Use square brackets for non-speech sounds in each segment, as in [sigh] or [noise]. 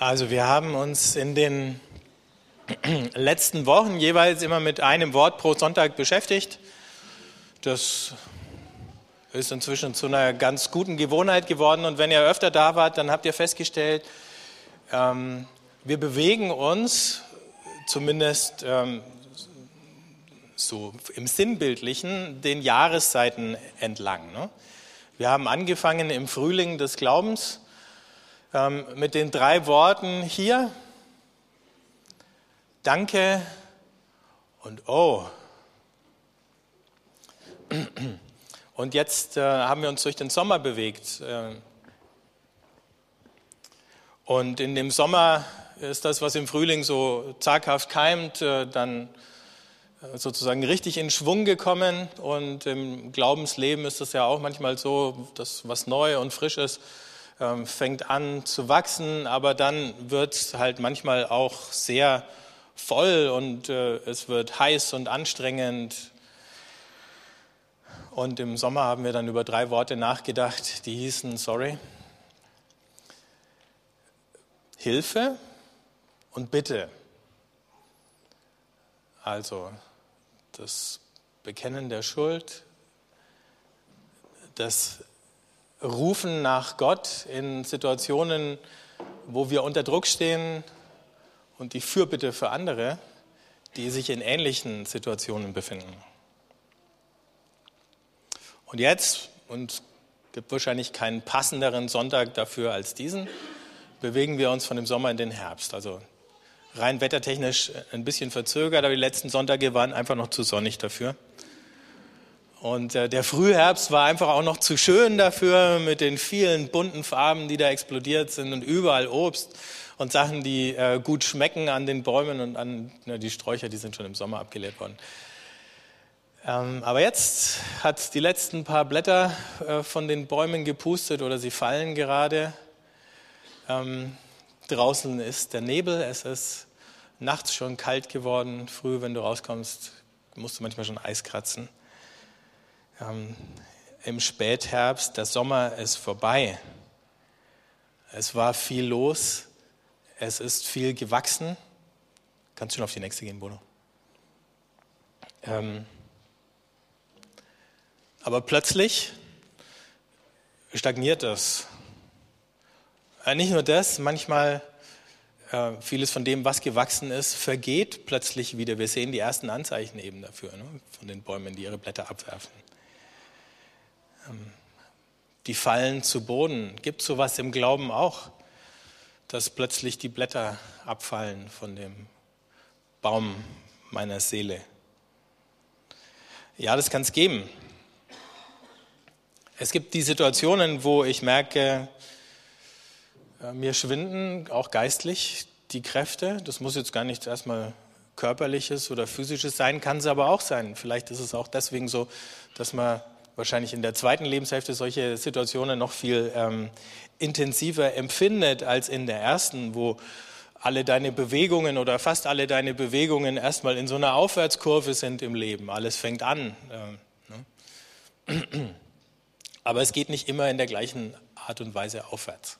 Also wir haben uns in den [clears throat] letzten Wochen jeweils immer mit einem Wort pro Sonntag beschäftigt. Das ist inzwischen zu einer ganz guten Gewohnheit geworden. Und wenn ihr öfter da wart, dann habt ihr festgestellt, ähm, wir bewegen uns zumindest ähm, so im Sinnbildlichen den Jahreszeiten entlang. Ne? Wir haben angefangen im Frühling des Glaubens ähm, mit den drei Worten hier, danke und oh. Und jetzt äh, haben wir uns durch den Sommer bewegt. Äh, und in dem Sommer ist das, was im Frühling so zaghaft keimt, äh, dann äh, sozusagen richtig in Schwung gekommen. Und im Glaubensleben ist es ja auch manchmal so, dass was neu und frisch ist, ähm, fängt an zu wachsen, aber dann wird es halt manchmal auch sehr voll und äh, es wird heiß und anstrengend. Und im Sommer haben wir dann über drei Worte nachgedacht, die hießen, sorry, Hilfe und Bitte. Also das Bekennen der Schuld, das rufen nach Gott in Situationen, wo wir unter Druck stehen und die Fürbitte für andere, die sich in ähnlichen Situationen befinden. Und jetzt, und es gibt wahrscheinlich keinen passenderen Sonntag dafür als diesen, bewegen wir uns von dem Sommer in den Herbst. Also rein wettertechnisch ein bisschen verzögert, aber die letzten Sonntage waren einfach noch zu sonnig dafür. Und äh, der Frühherbst war einfach auch noch zu schön dafür mit den vielen bunten Farben, die da explodiert sind und überall Obst und Sachen, die äh, gut schmecken an den Bäumen und an na, die Sträucher, die sind schon im Sommer abgeleert worden. Ähm, aber jetzt hat die letzten paar Blätter äh, von den Bäumen gepustet oder sie fallen gerade. Ähm, draußen ist der Nebel, es ist nachts schon kalt geworden. Früh, wenn du rauskommst, musst du manchmal schon Eis kratzen ähm, im Spätherbst, der Sommer ist vorbei. Es war viel los, es ist viel gewachsen. Kannst du schon auf die nächste gehen, Bono? Ähm, aber plötzlich stagniert das. Äh, nicht nur das, manchmal äh, vieles von dem, was gewachsen ist, vergeht plötzlich wieder. Wir sehen die ersten Anzeichen eben dafür, ne, von den Bäumen, die ihre Blätter abwerfen. Ähm, die fallen zu Boden. Gibt sowas im Glauben auch, dass plötzlich die Blätter abfallen von dem Baum meiner Seele? Ja, das kann es geben. Es gibt die Situationen, wo ich merke, äh, mir schwinden auch geistlich die Kräfte. Das muss jetzt gar nicht erstmal körperliches oder physisches sein, kann es aber auch sein. Vielleicht ist es auch deswegen so, dass man wahrscheinlich in der zweiten Lebenshälfte solche Situationen noch viel ähm, intensiver empfindet als in der ersten, wo alle deine Bewegungen oder fast alle deine Bewegungen erstmal in so einer Aufwärtskurve sind im Leben. Alles fängt an. Äh, ne? [clears throat] Aber es geht nicht immer in der gleichen Art und Weise aufwärts.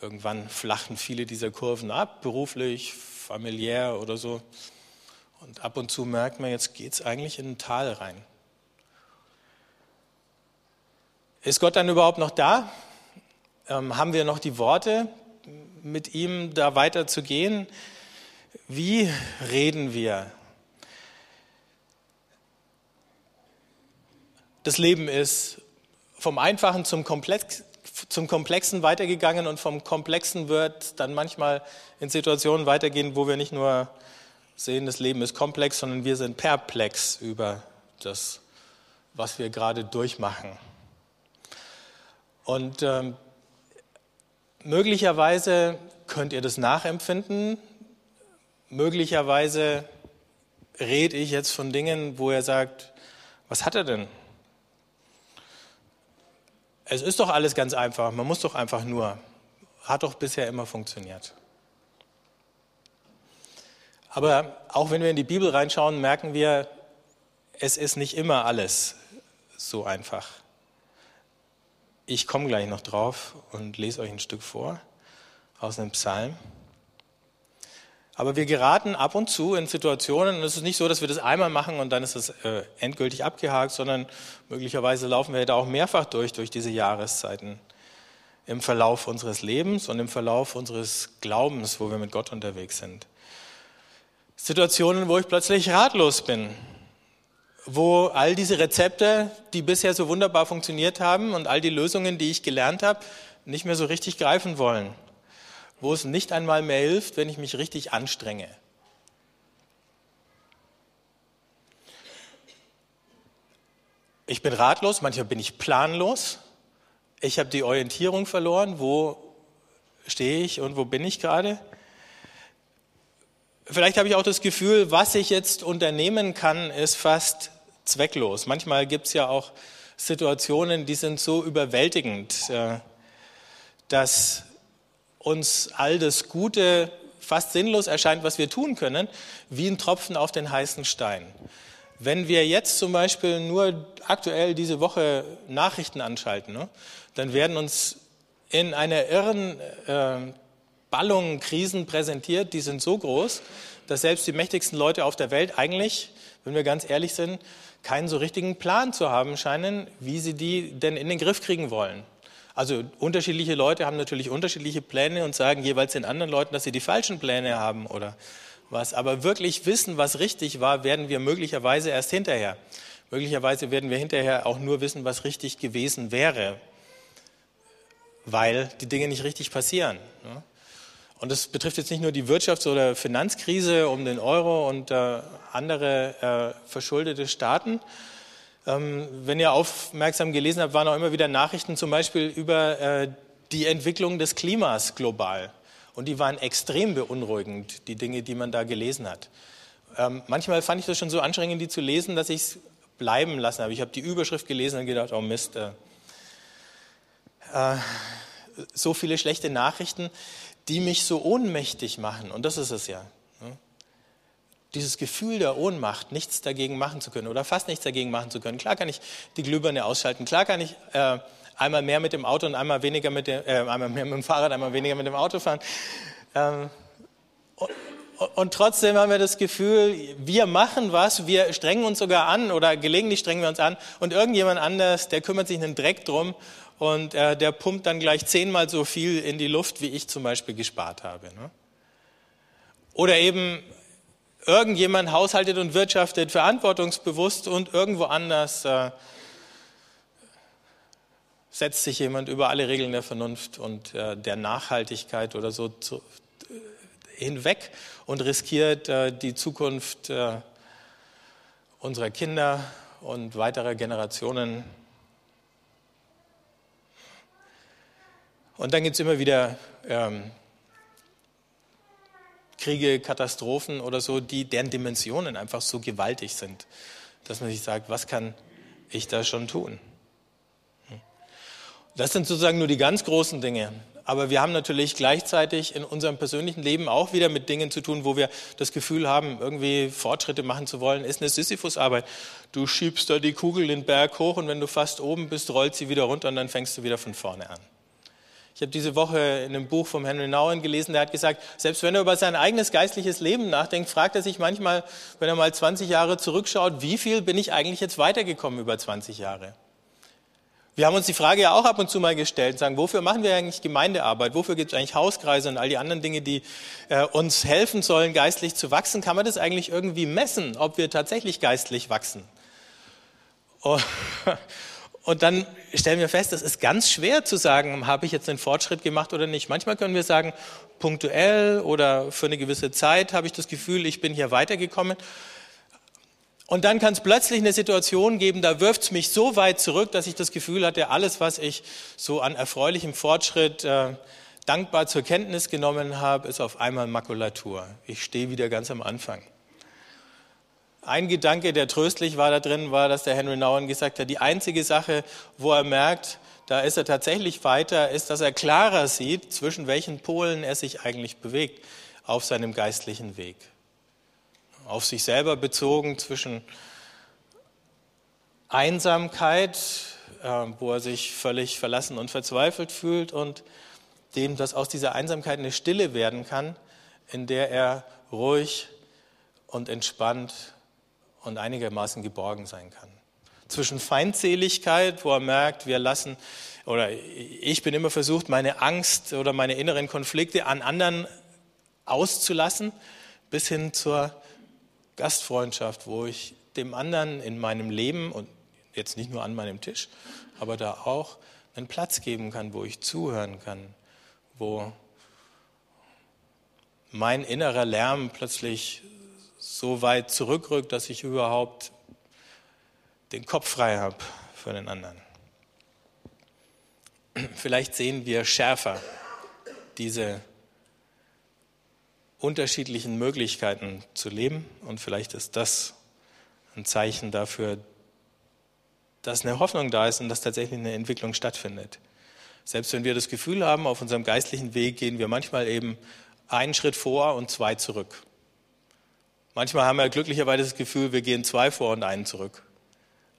Irgendwann flachen viele dieser Kurven ab, beruflich, familiär oder so. Und ab und zu merkt man, jetzt geht es eigentlich in ein Tal rein. Ist Gott dann überhaupt noch da? Ähm, haben wir noch die Worte, mit ihm da weiterzugehen? Wie reden wir? Das Leben ist vom Einfachen zum, Komplex, zum Komplexen weitergegangen und vom Komplexen wird dann manchmal in Situationen weitergehen, wo wir nicht nur sehen, das Leben ist komplex, sondern wir sind perplex über das, was wir gerade durchmachen. Und ähm, möglicherweise könnt ihr das nachempfinden. Möglicherweise rede ich jetzt von Dingen, wo er sagt, was hat er denn? Es ist doch alles ganz einfach. Man muss doch einfach nur. Hat doch bisher immer funktioniert. Aber auch wenn wir in die Bibel reinschauen, merken wir, es ist nicht immer alles so einfach. Ich komme gleich noch drauf und lese euch ein Stück vor. aus einem Psalm. Aber wir geraten ab und zu in Situationen, und es ist nicht so, dass wir das einmal machen und dann ist es äh, endgültig abgehakt, sondern möglicherweise laufen wir da auch mehrfach durch, durch diese Jahreszeiten im Verlauf unseres Lebens und im Verlauf unseres Glaubens, wo wir mit Gott unterwegs sind. Situationen, wo ich plötzlich ratlos bin, wo all diese Rezepte, die bisher so wunderbar funktioniert haben und all die Lösungen, die ich gelernt habe, nicht mehr so richtig greifen wollen wo es nicht einmal mehr hilft, wenn ich mich richtig anstrenge. Ich bin ratlos, manchmal bin ich planlos. Ich habe die Orientierung verloren, wo stehe ich und wo bin ich gerade. Vielleicht habe ich auch das Gefühl, was ich jetzt unternehmen kann, ist fast zwecklos. Manchmal gibt es ja auch Situationen, die sind so überwältigend, äh, dass uns all das Gute fast sinnlos erscheint, was wir tun können, wie ein Tropfen auf den heißen Stein. Wenn wir jetzt zum Beispiel nur aktuell diese Woche Nachrichten anschalten, ne, dann werden uns in einer irren äh, Ballung Krisen präsentiert, die sind so groß, dass selbst die mächtigsten Leute auf der Welt eigentlich, wenn wir ganz ehrlich sind, keinen so richtigen Plan zu haben scheinen, wie sie die denn in den Griff kriegen wollen. Also unterschiedliche Leute haben natürlich unterschiedliche Pläne und sagen jeweils den anderen Leuten, dass sie die falschen Pläne haben oder was. Aber wirklich wissen, was richtig war, werden wir möglicherweise erst hinterher. Möglicherweise werden wir hinterher auch nur wissen, was richtig gewesen wäre, weil die Dinge nicht richtig passieren. Ne? Und das betrifft jetzt nicht nur die Wirtschafts- oder Finanzkrise um den Euro und äh, andere äh, verschuldete Staaten, ähm, wenn ihr aufmerksam gelesen habt, waren auch immer wieder Nachrichten zum Beispiel über äh, die Entwicklung des Klimas global. Und die waren extrem beunruhigend, die Dinge, die man da gelesen hat. Ähm, manchmal fand ich das schon so anstrengend, die zu lesen, dass ich es bleiben lassen habe. Ich habe die Überschrift gelesen und gedacht, oh Mist, äh, äh, so viele schlechte Nachrichten, die mich so ohnmächtig machen. Und das ist es ja dieses Gefühl der Ohnmacht, nichts dagegen machen zu können oder fast nichts dagegen machen zu können. Klar kann ich die Glühbirne ausschalten, klar kann ich äh, einmal mehr mit dem Auto und einmal weniger mit dem, äh, einmal mehr mit dem Fahrrad, einmal weniger mit dem Auto fahren. Ähm, und, und trotzdem haben wir das Gefühl, wir machen was, wir strengen uns sogar an oder gelegentlich strengen wir uns an und irgendjemand anders, der kümmert sich einen Dreck drum und äh, der pumpt dann gleich zehnmal so viel in die Luft, wie ich zum Beispiel gespart habe. Ne? Oder eben irgendjemand haushaltet und wirtschaftet verantwortungsbewusst und irgendwo anders äh, setzt sich jemand über alle Regeln der Vernunft und äh, der Nachhaltigkeit oder so zu, äh, hinweg und riskiert äh, die Zukunft äh, unserer Kinder und weiterer Generationen. Und dann gibt es immer wieder ähm, Kriege, Katastrophen oder so, die, deren Dimensionen einfach so gewaltig sind, dass man sich sagt, was kann ich da schon tun? Hm. Das sind sozusagen nur die ganz großen Dinge. Aber wir haben natürlich gleichzeitig in unserem persönlichen Leben auch wieder mit Dingen zu tun, wo wir das Gefühl haben, irgendwie Fortschritte machen zu wollen, ist eine Sisyphusarbeit. Du schiebst da die Kugel den Berg hoch und wenn du fast oben bist, rollt sie wieder runter und dann fängst du wieder von vorne an. Ich habe diese Woche in einem Buch von Henry Nouwen gelesen, der hat gesagt, selbst wenn er über sein eigenes geistliches Leben nachdenkt, fragt er sich manchmal, wenn er mal 20 Jahre zurückschaut, wie viel bin ich eigentlich jetzt weitergekommen über 20 Jahre? Wir haben uns die Frage ja auch ab und zu mal gestellt, sagen, wofür machen wir eigentlich Gemeindearbeit? Wofür gibt es eigentlich Hauskreise und all die anderen Dinge, die äh, uns helfen sollen, geistlich zu wachsen? Kann man das eigentlich irgendwie messen, ob wir tatsächlich geistlich wachsen? Oh, [laughs] und dann stellen wir fest, es ist ganz schwer zu sagen, habe ich jetzt einen Fortschritt gemacht oder nicht. Manchmal können wir sagen, punktuell oder für eine gewisse Zeit habe ich das Gefühl, ich bin hier weitergekommen. Und dann kann es plötzlich eine Situation geben, da wirft es mich so weit zurück, dass ich das Gefühl hatte, alles, was ich so an erfreulichem Fortschritt äh, dankbar zur Kenntnis genommen habe, ist auf einmal Makulatur. Ich stehe wieder ganz am Anfang. Ein Gedanke, der tröstlich war da drin, war, dass der Henry Nouwen gesagt hat, die einzige Sache, wo er merkt, da ist er tatsächlich weiter, ist, dass er klarer sieht, zwischen welchen Polen er sich eigentlich bewegt auf seinem geistlichen Weg. Auf sich selber bezogen zwischen Einsamkeit, äh, wo er sich völlig verlassen und verzweifelt fühlt und dem, dass aus dieser Einsamkeit eine Stille werden kann, in der er ruhig und entspannt und einigermaßen geborgen sein kann. Zwischen Feindseligkeit, wo er merkt, wir lassen, oder ich bin immer versucht, meine Angst oder meine inneren Konflikte an anderen auszulassen, bis hin zur Gastfreundschaft, wo ich dem anderen in meinem Leben und jetzt nicht nur an meinem Tisch, aber da auch einen Platz geben kann, wo ich zuhören kann, wo mein innerer Lärm plötzlich so weit zurückrückt, dass ich überhaupt den Kopf frei habe für den anderen. [clears throat] Vielleicht sehen wir schärfer diese unterschiedlichen Möglichkeiten zu leben und vielleicht ist das ein Zeichen dafür, dass eine Hoffnung da ist und dass tatsächlich eine Entwicklung stattfindet. Selbst wenn wir das Gefühl haben, auf unserem geistlichen Weg gehen wir manchmal eben einen Schritt vor und zwei zurück. Manchmal haben wir glücklicherweise das Gefühl, wir gehen zwei vor und einen zurück.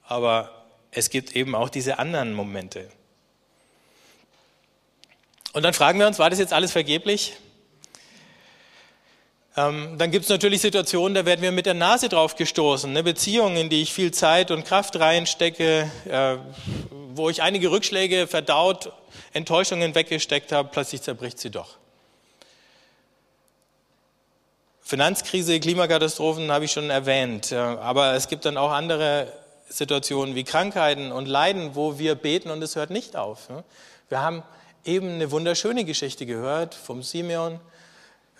Aber es gibt eben auch diese anderen Momente. Und dann fragen wir uns, war das jetzt alles vergeblich? Ähm, dann gibt es natürlich Situationen, da werden wir mit der Nase drauf gestoßen. Eine Beziehung, in die ich viel Zeit und Kraft reinstecke, äh, wo ich einige Rückschläge verdaut, Enttäuschungen weggesteckt habe, plötzlich zerbricht sie doch. Finanzkrise, Klimakatastrophen habe ich schon erwähnt, aber es gibt dann auch andere Situationen wie Krankheiten und Leiden, wo wir beten und es hört nicht auf. Wir haben eben eine wunderschöne Geschichte gehört vom Simeon,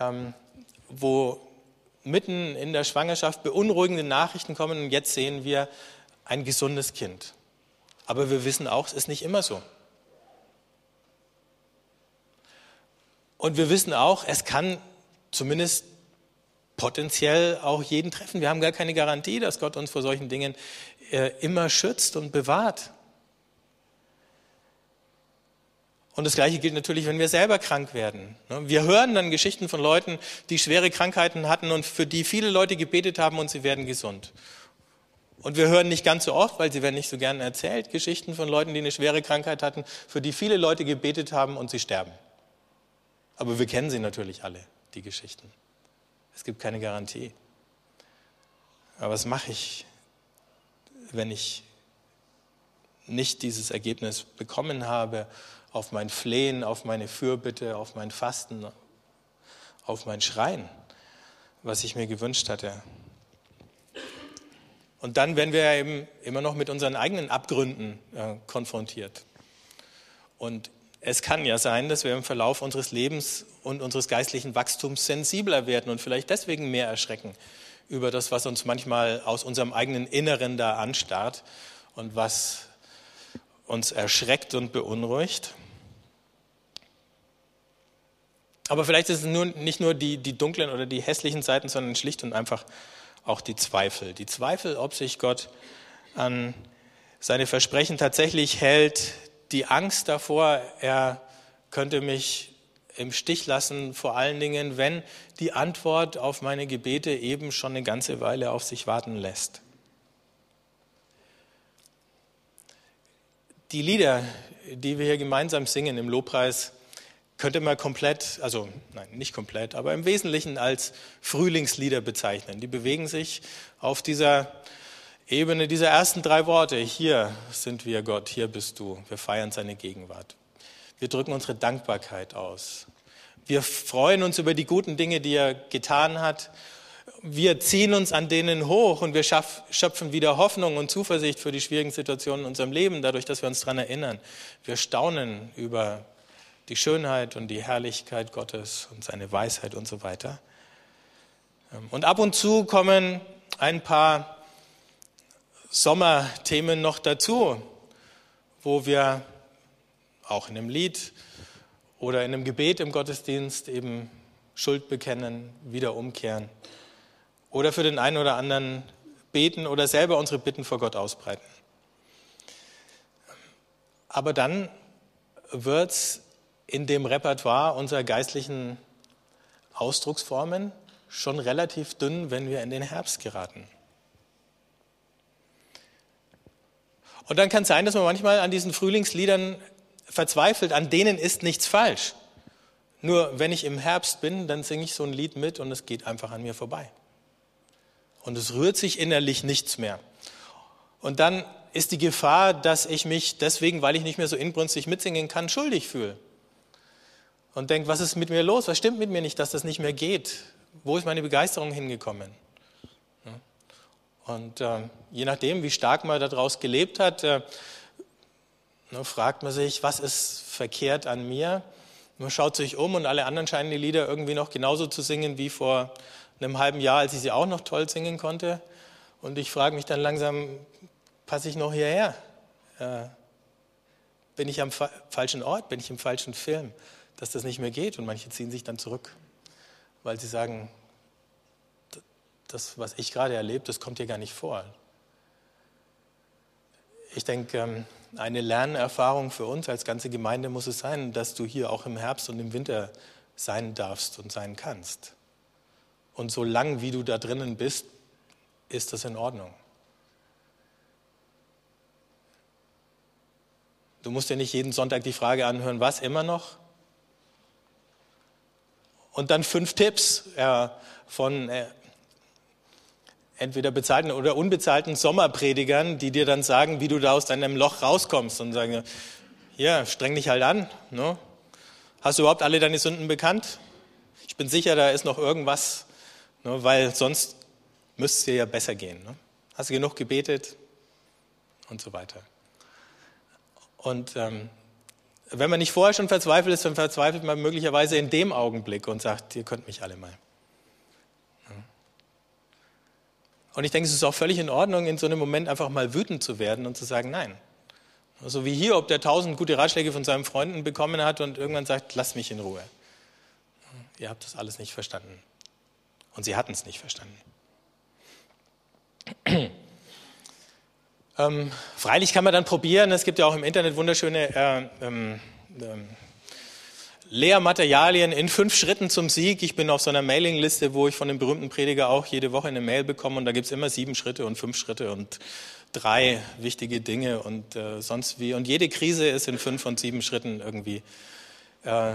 ähm, wo mitten in der Schwangerschaft beunruhigende Nachrichten kommen und jetzt sehen wir ein gesundes Kind. Aber wir wissen auch, es ist nicht immer so. Und wir wissen auch, es kann zumindest potenziell auch jeden treffen. Wir haben gar keine Garantie, dass Gott uns vor solchen Dingen äh, immer schützt und bewahrt. Und das Gleiche gilt natürlich, wenn wir selber krank werden. Ne? Wir hören dann Geschichten von Leuten, die schwere Krankheiten hatten und für die viele Leute gebetet haben und sie werden gesund. Und wir hören nicht ganz so oft, weil sie werden nicht so gerne erzählt, Geschichten von Leuten, die eine schwere Krankheit hatten, für die viele Leute gebetet haben und sie sterben. Aber wir kennen sie natürlich alle, die Geschichten. Es gibt keine Garantie. Aber was mache ich, wenn ich nicht dieses Ergebnis bekommen habe auf mein Flehen, auf meine Fürbitte, auf mein Fasten, auf mein Schreien, was ich mir gewünscht hatte. Und dann werden wir eben immer noch mit unseren eigenen Abgründen äh, konfrontiert. Und es kann ja sein, dass wir im Verlauf unseres Lebens und unseres geistlichen Wachstums sensibler werden und vielleicht deswegen mehr erschrecken über das, was uns manchmal aus unserem eigenen Inneren da anstarrt und was uns erschreckt und beunruhigt. Aber vielleicht ist es nur, nicht nur die, die dunklen oder die hässlichen Seiten, sondern schlicht und einfach auch die Zweifel. Die Zweifel, ob sich Gott an seine Versprechen tatsächlich hält, die Angst davor, er könnte mich im Stich lassen, vor allen Dingen, wenn die Antwort auf meine Gebete eben schon eine ganze Weile auf sich warten lässt. Die Lieder, die wir hier gemeinsam singen im Lobpreis, könnte man komplett, also nein, nicht komplett, aber im Wesentlichen als Frühlingslieder bezeichnen. Die bewegen sich auf dieser Ebene dieser ersten drei Worte. Hier sind wir Gott, hier bist du. Wir feiern seine Gegenwart. Wir drücken unsere Dankbarkeit aus. Wir freuen uns über die guten Dinge, die er getan hat. Wir ziehen uns an denen hoch und wir schöpfen wieder Hoffnung und Zuversicht für die schwierigen Situationen in unserem Leben, dadurch, dass wir uns daran erinnern. Wir staunen über die Schönheit und die Herrlichkeit Gottes und seine Weisheit und so weiter. Und ab und zu kommen ein paar Sommerthemen noch dazu, wo wir auch in einem Lied oder in einem Gebet im Gottesdienst eben Schuld bekennen, wieder umkehren oder für den einen oder anderen beten oder selber unsere Bitten vor Gott ausbreiten. Aber dann wird es in dem Repertoire unserer geistlichen Ausdrucksformen schon relativ dünn, wenn wir in den Herbst geraten. Und dann kann es sein, dass man manchmal an diesen Frühlingsliedern verzweifelt, an denen ist nichts falsch. Nur wenn ich im Herbst bin, dann singe ich so ein Lied mit und es geht einfach an mir vorbei. Und es rührt sich innerlich nichts mehr. Und dann ist die Gefahr, dass ich mich deswegen, weil ich nicht mehr so inbrünstig mitsingen kann, schuldig fühle. Und denke, was ist mit mir los? Was stimmt mit mir nicht, dass das nicht mehr geht? Wo ist meine Begeisterung hingekommen? Und äh, je nachdem, wie stark man daraus gelebt hat, äh, ne, fragt man sich, was ist verkehrt an mir? Man schaut sich um und alle anderen scheinen die Lieder irgendwie noch genauso zu singen wie vor einem halben Jahr, als ich sie auch noch toll singen konnte. Und ich frage mich dann langsam, passe ich noch hierher? Äh, bin ich am fa falschen Ort? Bin ich im falschen Film? Dass das nicht mehr geht und manche ziehen sich dann zurück, weil sie sagen, das, was ich gerade erlebe, das kommt hier gar nicht vor. Ich denke, ähm, eine Lernerfahrung für uns als ganze Gemeinde muss es sein, dass du hier auch im Herbst und im Winter sein darfst und sein kannst. Und so lang wie du da drinnen bist, ist das in Ordnung. Du musst dir nicht jeden Sonntag die Frage anhören, was immer noch? Und dann fünf Tipps äh, von entweder bezahlten oder unbezahlten Sommerpredigern, die dir dann sagen, wie du da aus deinem Loch rauskommst und sagen, ja, streng dich halt an. Ne? Hast du überhaupt alle deine Sünden bekannt? Ich bin sicher, da ist noch irgendwas, ne, weil sonst müsste es dir ja besser gehen. Ne? Hast du genug gebetet? Und so weiter. Und ähm, wenn man nicht vorher schon verzweifelt ist, dann verzweifelt man möglicherweise in dem Augenblick und sagt, ihr könnt mich alle mal. Und ich denke, es ist auch völlig in Ordnung, in so einem Moment einfach mal wütend zu werden und zu sagen, nein. So also wie hier, ob der tausend gute Ratschläge von seinen Freunden bekommen hat und irgendwann sagt, lass mich in Ruhe. Ihr habt das alles nicht verstanden. Und sie hatten es nicht verstanden. ähm, freilich kann man dann probieren, es gibt ja auch im Internet wunderschöne äh, ähm, ähm, Lehrmaterialien in fünf Schritten zum Sieg. Ich bin auf so einer Mailingliste, wo ich von dem berühmten Prediger auch jede Woche eine Mail bekomme und da gibt es immer sieben Schritte und fünf Schritte und drei wichtige Dinge und äh, sonst wie. Und jede Krise ist in fünf und sieben Schritten irgendwie äh,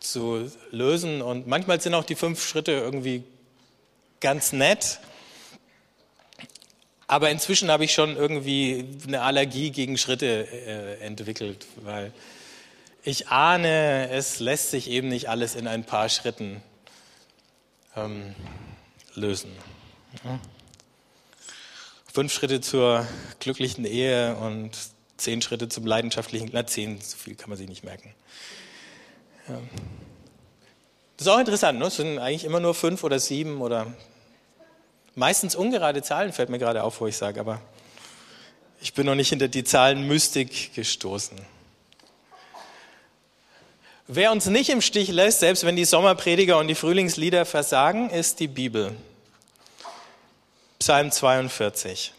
zu lösen. Und manchmal sind auch die fünf Schritte irgendwie ganz nett. Aber inzwischen habe ich schon irgendwie eine Allergie gegen Schritte äh, entwickelt, weil ich ahne, es lässt sich eben nicht alles in ein paar Schritten ähm, lösen. Fünf Schritte zur glücklichen Ehe und zehn Schritte zum leidenschaftlichen, na zehn, so viel kann man sich nicht merken. Das ist auch interessant, ne? es sind eigentlich immer nur fünf oder sieben oder meistens ungerade Zahlen, fällt mir gerade auf, wo ich sage, aber ich bin noch nicht hinter die Zahlenmystik gestoßen. Wer uns nicht im Stich lässt, selbst wenn die Sommerprediger und die Frühlingslieder versagen, ist die Bibel. Psalm 42.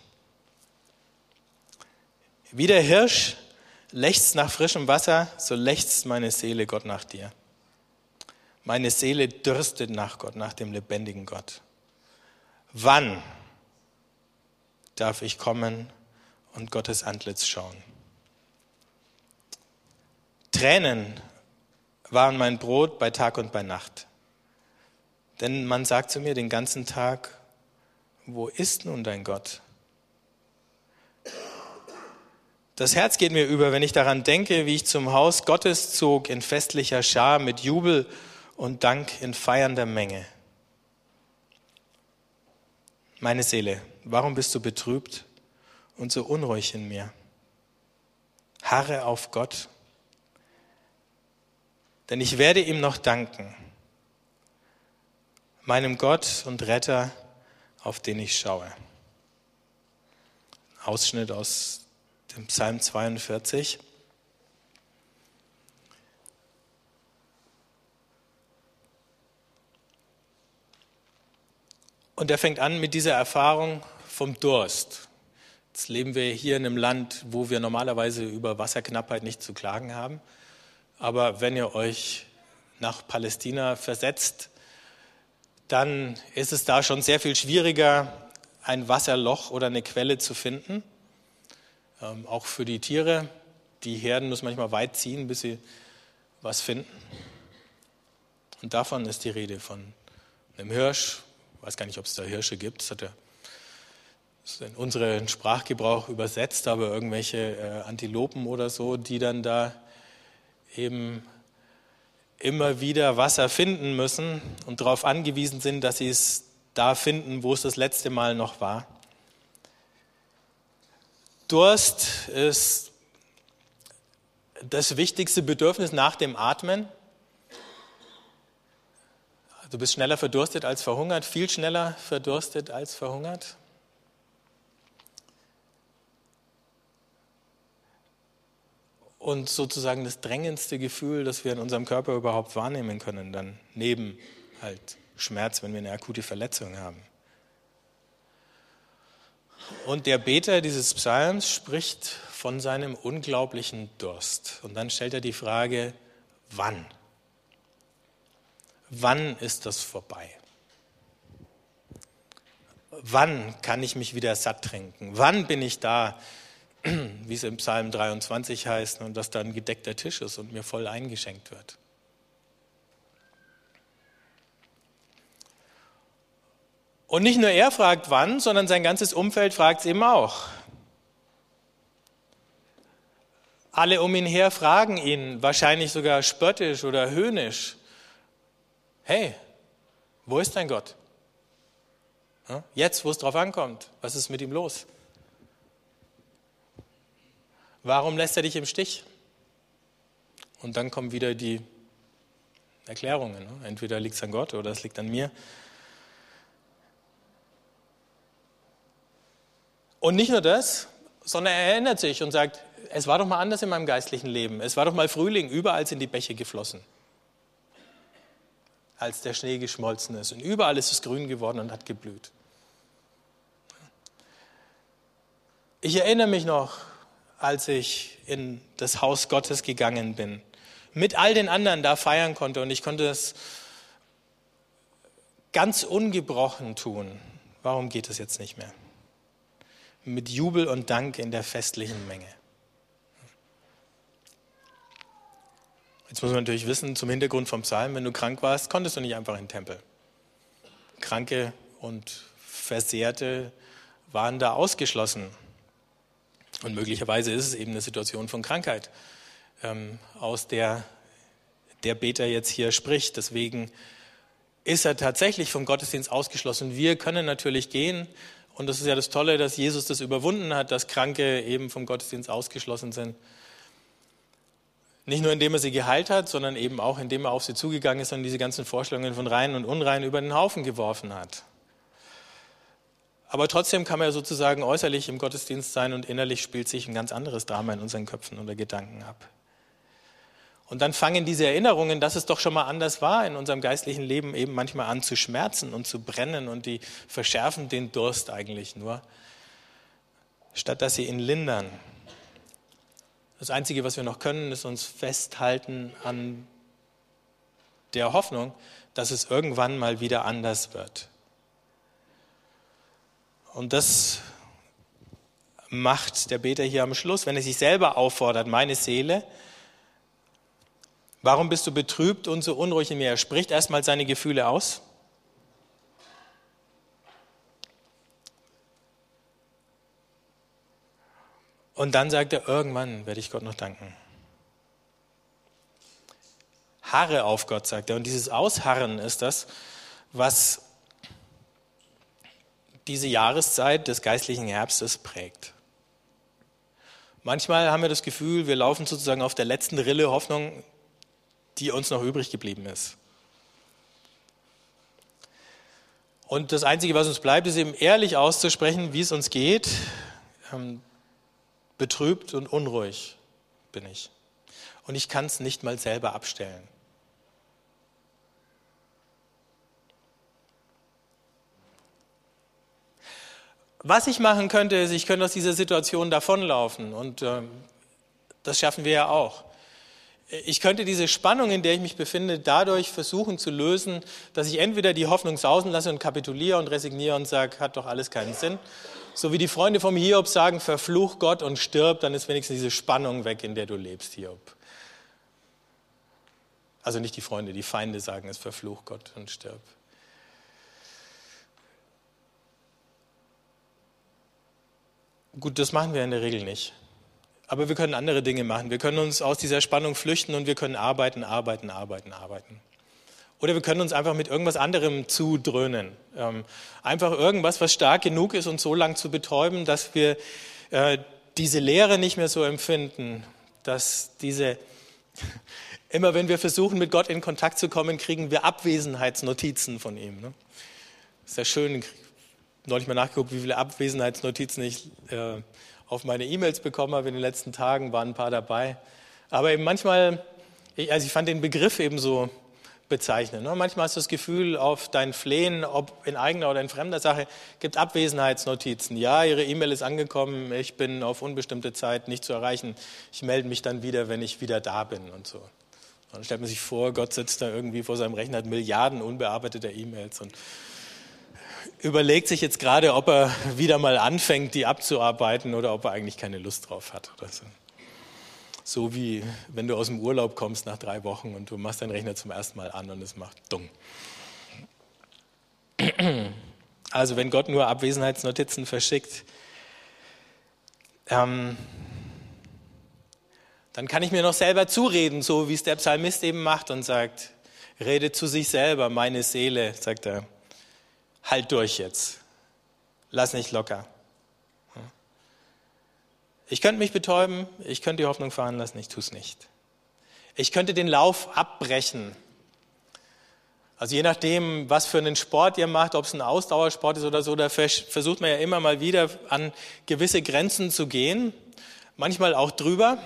Wie der Hirsch lechzt nach frischem Wasser, so lechzt meine Seele Gott nach dir. Meine Seele dürstet nach Gott, nach dem lebendigen Gott. Wann darf ich kommen und Gottes Antlitz schauen? Tränen waren mein Brot bei Tag und bei Nacht. Denn man sagt zu mir den ganzen Tag, wo ist nun dein Gott? Das Herz geht mir über, wenn ich daran denke, wie ich zum Haus Gottes zog in festlicher Schar mit Jubel und Dank in feiernder Menge. Meine Seele, warum bist du betrübt und so unruhig in mir? Harre auf Gott denn ich werde ihm noch danken, meinem Gott und Retter, auf den ich schaue. Ausschnitt aus dem Psalm 42. Und er fängt an mit dieser Erfahrung vom Durst. Jetzt leben wir hier in einem Land, wo wir normalerweise über Wasserknappheit nicht zu klagen haben. Aber wenn ihr euch nach Palästina versetzt, dann ist es da schon sehr viel schwieriger, ein Wasserloch oder eine Quelle zu finden. Ähm, auch für die Tiere. Die Herden müssen manchmal weit ziehen, bis sie was finden. Und davon ist die Rede von einem Hirsch. Ich weiß gar nicht, ob es da Hirsche gibt. Das hat er in unseren Sprachgebrauch übersetzt, aber irgendwelche äh, Antilopen oder so, die dann da eben immer wieder Wasser finden müssen und darauf angewiesen sind, dass sie es da finden, wo es das letzte Mal noch war. Durst ist das wichtigste Bedürfnis nach dem Atmen. Du bist schneller verdurstet als verhungert, viel schneller verdurstet als verhungert. Und sozusagen das drängendste Gefühl, das wir in unserem Körper überhaupt wahrnehmen können, dann neben halt Schmerz, wenn wir eine akute Verletzung haben. Und der Beter dieses Psalms spricht von seinem unglaublichen Durst. Und dann stellt er die Frage, wann? Wann ist das vorbei? Wann kann ich mich wieder satt trinken? Wann bin ich da, [clears throat] wie es im Psalm 23 heißt, und dass da ein gedeckter Tisch ist und mir voll eingeschenkt wird. Und nicht nur er fragt wann, sondern sein ganzes Umfeld fragt es eben auch. Alle um ihn her fragen ihn, wahrscheinlich sogar spöttisch oder höhnisch, hey, wo ist dein Gott? Jetzt, wo es drauf ankommt, was ist mit ihm los? Warum lässt er dich im Stich? Und dann kommen wieder die Erklärungen. Ne? Entweder liegt es an Gott oder es liegt an mir. Und nicht nur das, sondern er erinnert sich und sagt, es war doch mal anders in meinem geistlichen Leben. Es war doch mal Frühling, überall sind die Bäche geflossen, als der Schnee geschmolzen ist. Und überall ist es grün geworden und hat geblüht. Ich erinnere mich noch, als ich in das Haus Gottes gegangen bin. Mit all den anderen da feiern konnte und ich konnte es ganz ungebrochen tun. Warum geht es jetzt nicht mehr? Mit Jubel und Dank in der festlichen Menge. Jetzt muss man natürlich wissen, zum Hintergrund vom Psalm, wenn du krank warst, konntest du nicht einfach in den Tempel. Kranke und Versehrte waren da ausgeschlossen. Und möglicherweise ist es eben eine Situation von Krankheit, ähm, aus der der Beter jetzt hier spricht. Deswegen ist er tatsächlich vom Gottesdienst ausgeschlossen. Wir können natürlich gehen. Und das ist ja das Tolle, dass Jesus das überwunden hat, dass Kranke eben vom Gottesdienst ausgeschlossen sind. Nicht nur indem er sie geheilt hat, sondern eben auch indem er auf sie zugegangen ist und diese ganzen Vorstellungen von rein und unrein über den Haufen geworfen hat. Aber trotzdem kann man ja sozusagen äußerlich im Gottesdienst sein und innerlich spielt sich ein ganz anderes Drama in unseren Köpfen oder Gedanken ab. Und dann fangen diese Erinnerungen, dass es doch schon mal anders war in unserem geistlichen Leben, eben manchmal an zu schmerzen und zu brennen und die verschärfen den Durst eigentlich nur, statt dass sie ihn lindern. Das Einzige, was wir noch können, ist uns festhalten an der Hoffnung, dass es irgendwann mal wieder anders wird. Und das macht der Beter hier am Schluss, wenn er sich selber auffordert, meine Seele, warum bist du betrübt und so unruhig in mir? Er spricht erstmal seine Gefühle aus. Und dann sagt er, irgendwann werde ich Gott noch danken. Harre auf Gott, sagt er. Und dieses Ausharren ist das, was diese Jahreszeit des geistlichen Herbstes prägt. Manchmal haben wir das Gefühl, wir laufen sozusagen auf der letzten Rille Hoffnung, die uns noch übrig geblieben ist. Und das Einzige, was uns bleibt, ist eben ehrlich auszusprechen, wie es uns geht. Ähm, betrübt und unruhig bin ich. Und ich kann es nicht mal selber abstellen. Was ich machen könnte, ist, ich könnte aus dieser Situation davonlaufen und äh, das schaffen wir ja auch. Ich könnte diese Spannung, in der ich mich befinde, dadurch versuchen zu lösen, dass ich entweder die Hoffnung sausen lasse und kapituliere und resigniere und sage, hat doch alles keinen Sinn. So wie die Freunde vom Hiob sagen, verfluch Gott und stirb, dann ist wenigstens diese Spannung weg, in der du lebst, Hiob. Also nicht die Freunde, die Feinde sagen es, verfluch Gott und stirb. Gut, das machen wir in der Regel nicht. Aber wir können andere Dinge machen. Wir können uns aus dieser Spannung flüchten und wir können arbeiten, arbeiten, arbeiten, arbeiten. Oder wir können uns einfach mit irgendwas anderem zudröhnen. Ähm, einfach irgendwas, was stark genug ist, uns so lang zu betäuben, dass wir äh, diese Leere nicht mehr so empfinden, dass diese, [laughs] immer wenn wir versuchen, mit Gott in Kontakt zu kommen, kriegen wir Abwesenheitsnotizen von ihm. Ne? Ist ja schön, neulich mal nachgeguckt, wie viele Abwesenheitsnotizen ich äh, auf meine E-Mails bekommen habe in den letzten Tagen, waren ein paar dabei. Aber eben manchmal, also ich fand den Begriff eben so bezeichnend. Ne? Manchmal hast du das Gefühl, auf dein Flehen, ob in eigener oder in fremder Sache, gibt Abwesenheitsnotizen. Ja, Ihre E-Mail ist angekommen, ich bin auf unbestimmte Zeit nicht zu erreichen. Ich melde mich dann wieder, wenn ich wieder da bin und so. Dann stellt man sich vor, Gott sitzt da irgendwie vor seinem Rechner, hat Milliarden unbearbeiteter E-Mails und überlegt sich jetzt gerade, ob er wieder mal anfängt, die abzuarbeiten oder ob er eigentlich keine Lust drauf hat. Oder so. so wie wenn du aus dem Urlaub kommst nach drei Wochen und du machst deinen Rechner zum ersten Mal an und es macht dumm. Also wenn Gott nur Abwesenheitsnotizen verschickt, ähm, dann kann ich mir noch selber zureden, so wie es der Psalmist eben macht und sagt, rede zu sich selber, meine Seele, sagt er halt durch jetzt. Lass nicht locker. Ich könnte mich betäuben, ich könnte die Hoffnung fahren lassen, ich tue es nicht. Ich könnte den Lauf abbrechen. Also je nachdem, was für einen Sport ihr macht, ob es ein Ausdauersport ist oder so, da versucht man ja immer mal wieder an gewisse Grenzen zu gehen, manchmal auch drüber.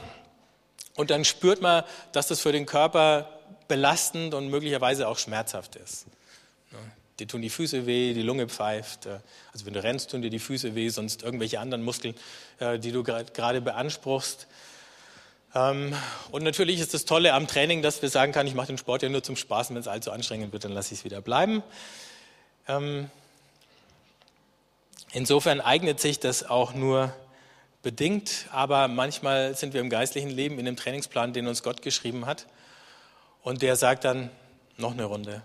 Und dann spürt man, dass das für den Körper belastend und möglicherweise auch schmerzhaft ist. Dir tun die Füße weh, die Lunge pfeift. Äh, also wenn du rennst, tun dir die Füße weh, sonst irgendwelche anderen Muskeln, äh, die du gerade beanspruchst. Ähm, und natürlich ist das Tolle am Training, dass wir sagen können, ich mache den Sport ja nur zum Spaß, wenn es allzu anstrengend wird, dann lasse ich es wieder bleiben. Ähm, insofern eignet sich das auch nur bedingt, aber manchmal sind wir im geistlichen Leben in dem Trainingsplan, den uns Gott geschrieben hat. Und der sagt dann, noch eine Runde,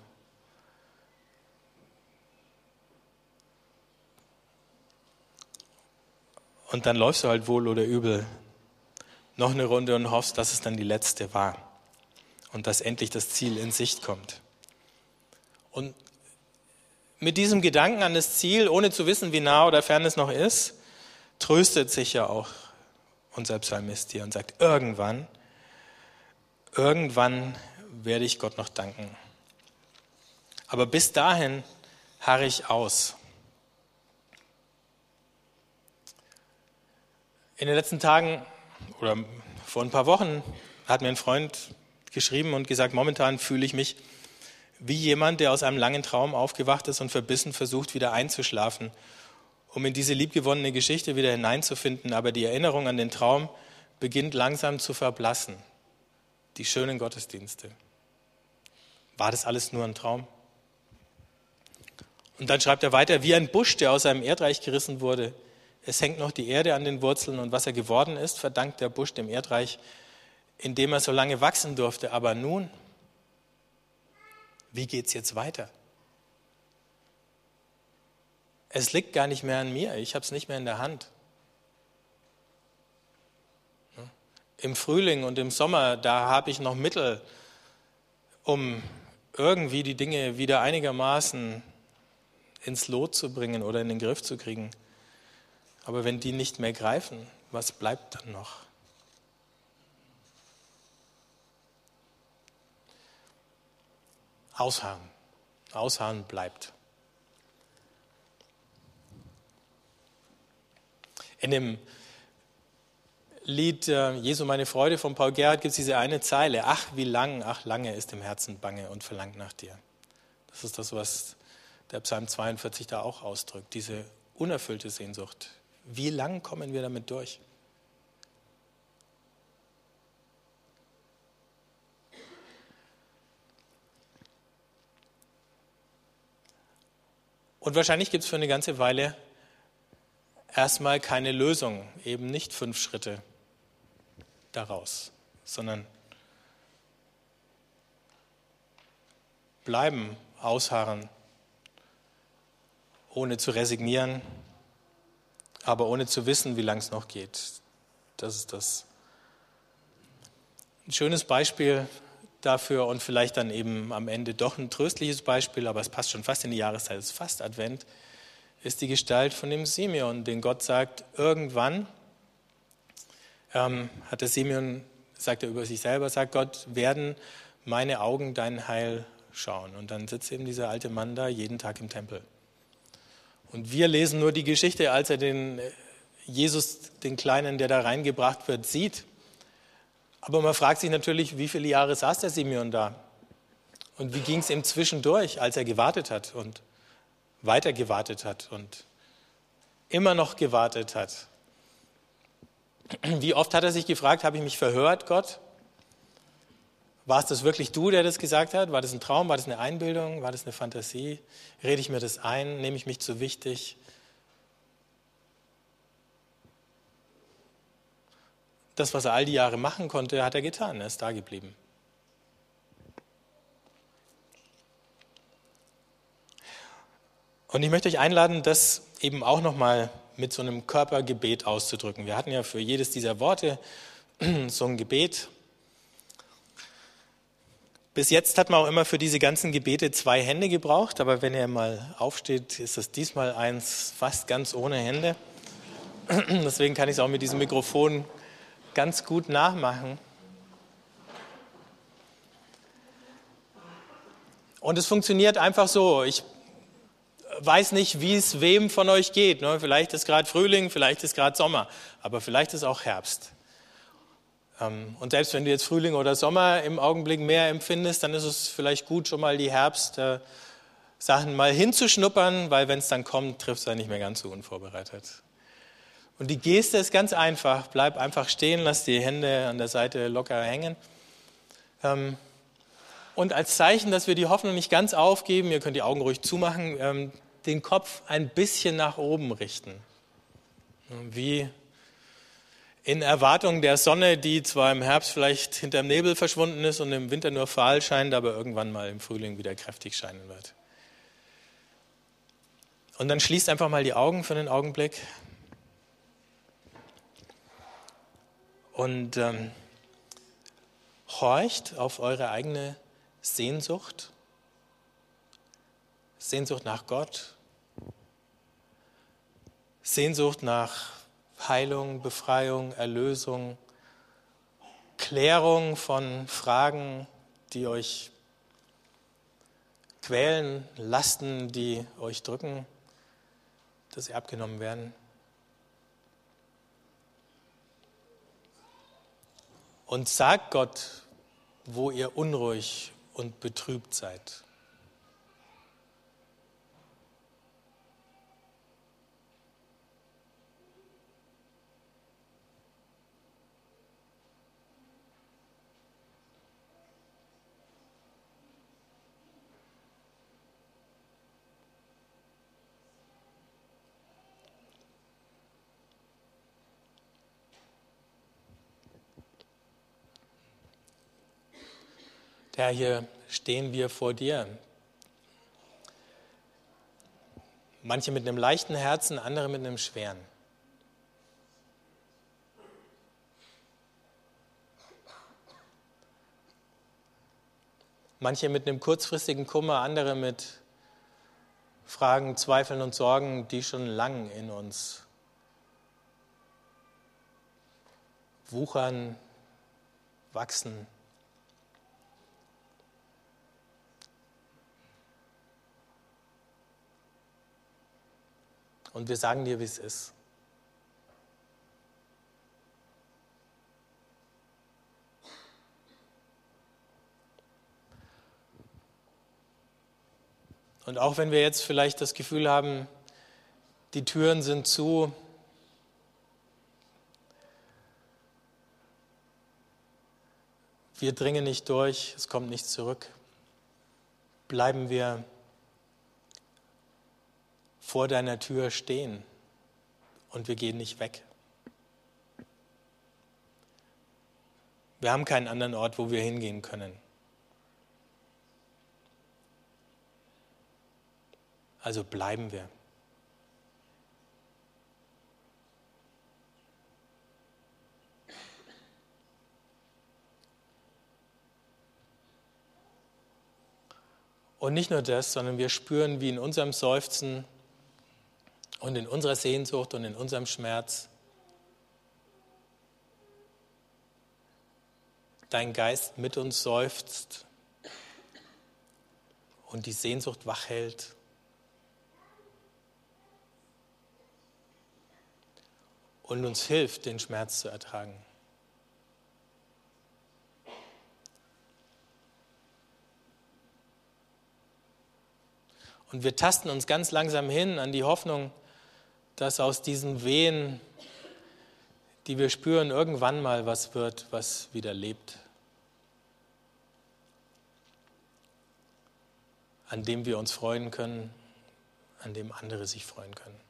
Und dann läufst du halt wohl oder übel noch eine Runde und hoffst, dass es dann die letzte war und dass endlich das Ziel in Sicht kommt. Und mit diesem Gedanken an das Ziel, ohne zu wissen, wie nah oder fern es noch ist, tröstet sich ja auch unser Psalmist hier und sagt, irgendwann, irgendwann werde ich Gott noch danken. Aber bis dahin harre ich aus. In den letzten Tagen oder vor ein paar Wochen hat mir ein Freund geschrieben und gesagt, momentan fühle ich mich wie jemand, der aus einem langen Traum aufgewacht ist und verbissen versucht, wieder einzuschlafen, um in diese liebgewonnene Geschichte wieder hineinzufinden. Aber die Erinnerung an den Traum beginnt langsam zu verblassen. Die schönen Gottesdienste. War das alles nur ein Traum? Und dann schreibt er weiter, wie ein Busch, der aus einem Erdreich gerissen wurde, es hängt noch die Erde an den Wurzeln und was er geworden ist, verdankt der Busch dem Erdreich, in dem er so lange wachsen durfte. Aber nun, wie geht es jetzt weiter? Es liegt gar nicht mehr an mir, ich habe es nicht mehr in der Hand. Im Frühling und im Sommer, da habe ich noch Mittel, um irgendwie die Dinge wieder einigermaßen ins Lot zu bringen oder in den Griff zu kriegen. Aber wenn die nicht mehr greifen, was bleibt dann noch? Ausharren. Ausharren bleibt. In dem Lied äh, Jesu meine Freude von Paul Gerhardt gibt es diese eine Zeile, ach wie lang, ach lange ist im Herzen bange und verlangt nach dir. Das ist das, was der Psalm 42 da auch ausdrückt, diese unerfüllte Sehnsucht, wie lang kommen wir damit durch? Und wahrscheinlich gibt es für eine ganze Weile erstmal keine Lösung, eben nicht fünf Schritte daraus, sondern bleiben, ausharren, ohne zu resignieren, aber ohne zu wissen, wie lang es noch geht. Das ist das. Ein schönes Beispiel dafür und vielleicht dann eben am Ende doch ein tröstliches Beispiel, aber es passt schon fast in die Jahreszeit, es ist fast Advent, ist die Gestalt von dem Simeon, den Gott sagt, irgendwann ähm, hat der Simeon, sagt er über sich selber, sagt Gott, werden meine Augen dein Heil schauen. Und dann sitzt eben dieser alte Mann da jeden Tag im Tempel. Und wir lesen nur die Geschichte, als er den äh, Jesus, den Kleinen, der da reingebracht wird, sieht. Aber man fragt sich natürlich, wie viele Jahre saß der Simeon da? Und wie ging es ihm zwischendurch, als er gewartet hat und weiter gewartet hat und immer noch gewartet hat? Wie oft hat er sich gefragt, habe ich mich verhört, Gott? War es das wirklich du, der das gesagt hat? War das ein Traum? War das eine Einbildung? War das eine Fantasie? Rede ich mir das ein? Nehme ich mich zu wichtig? Das, was er all die Jahre machen konnte, hat er getan. Er ist da geblieben. Und ich möchte euch einladen, das eben auch nochmal mit so einem Körpergebet auszudrücken. Wir hatten ja für jedes dieser Worte [clears throat] so ein Gebet. Bis jetzt hat man auch immer für diese ganzen Gebete zwei Hände gebraucht, aber wenn ihr mal aufsteht, ist das diesmal eins fast ganz ohne Hände. [clears throat] Deswegen kann ich es auch mit diesem Mikrofon ganz gut nachmachen. Und es funktioniert einfach so. Ich weiß nicht, wie es wem von euch geht. Ne? Vielleicht ist gerade Frühling, vielleicht ist gerade Sommer, aber vielleicht ist auch Herbst. Ähm, und selbst wenn du jetzt Frühling oder Sommer im Augenblick mehr empfindest, dann ist es vielleicht gut, schon mal die Herbstsachen mal hinzuschnuppern, weil wenn es dann kommt, trifft es dann nicht mehr ganz so unvorbereitet. Und die Geste ist ganz einfach. Bleib einfach stehen, lass die Hände an der Seite locker hängen. Ähm, und als Zeichen, dass wir die Hoffnung nicht ganz aufgeben, ihr könnt die Augen ruhig zumachen, ähm, den Kopf ein bisschen nach oben richten. Wie in Erwartung der Sonne, die zwar im Herbst vielleicht hinterm Nebel verschwunden ist und im Winter nur fahl scheint, aber irgendwann mal im Frühling wieder kräftig scheinen wird. Und dann schließt einfach mal die Augen für einen Augenblick. und ähm, horcht auf eure eigene Sehnsucht, Sehnsucht nach Gott, Sehnsucht nach Heilung, Befreiung, Erlösung, Klärung von Fragen, die euch quälen, Lasten, die euch drücken, dass sie abgenommen werden. und sagt Gott, wo ihr unruhig und betrübt seid. Herr, hier stehen wir vor dir. Manche mit einem leichten Herzen, andere mit einem schweren. Manche mit einem kurzfristigen Kummer, andere mit Fragen, Zweifeln und Sorgen, die schon lang in uns wuchern, wachsen. Und wir sagen dir, wie es ist. Und auch wenn wir jetzt vielleicht das Gefühl haben, die Türen sind zu, wir dringen nicht durch, es kommt nichts zurück, bleiben wir vor deiner Tür stehen und wir gehen nicht weg. Wir haben keinen anderen Ort, wo wir hingehen können. Also bleiben wir. Und nicht nur das, sondern wir spüren, wie in unserem Seufzen und in unserer Sehnsucht und in unserem Schmerz dein Geist mit uns seufzt und die Sehnsucht wach hält. Und uns hilft, den Schmerz zu ertragen. Und wir tasten uns ganz langsam hin an die Hoffnung, dass aus diesen Wehen, die wir spüren, irgendwann mal was wird, was wieder lebt. An dem wir uns freuen können, an dem andere sich freuen können.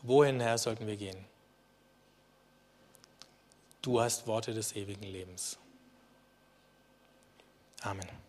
Wohin, Herr, sollten wir gehen? Du hast Worte des ewigen Lebens. Amen.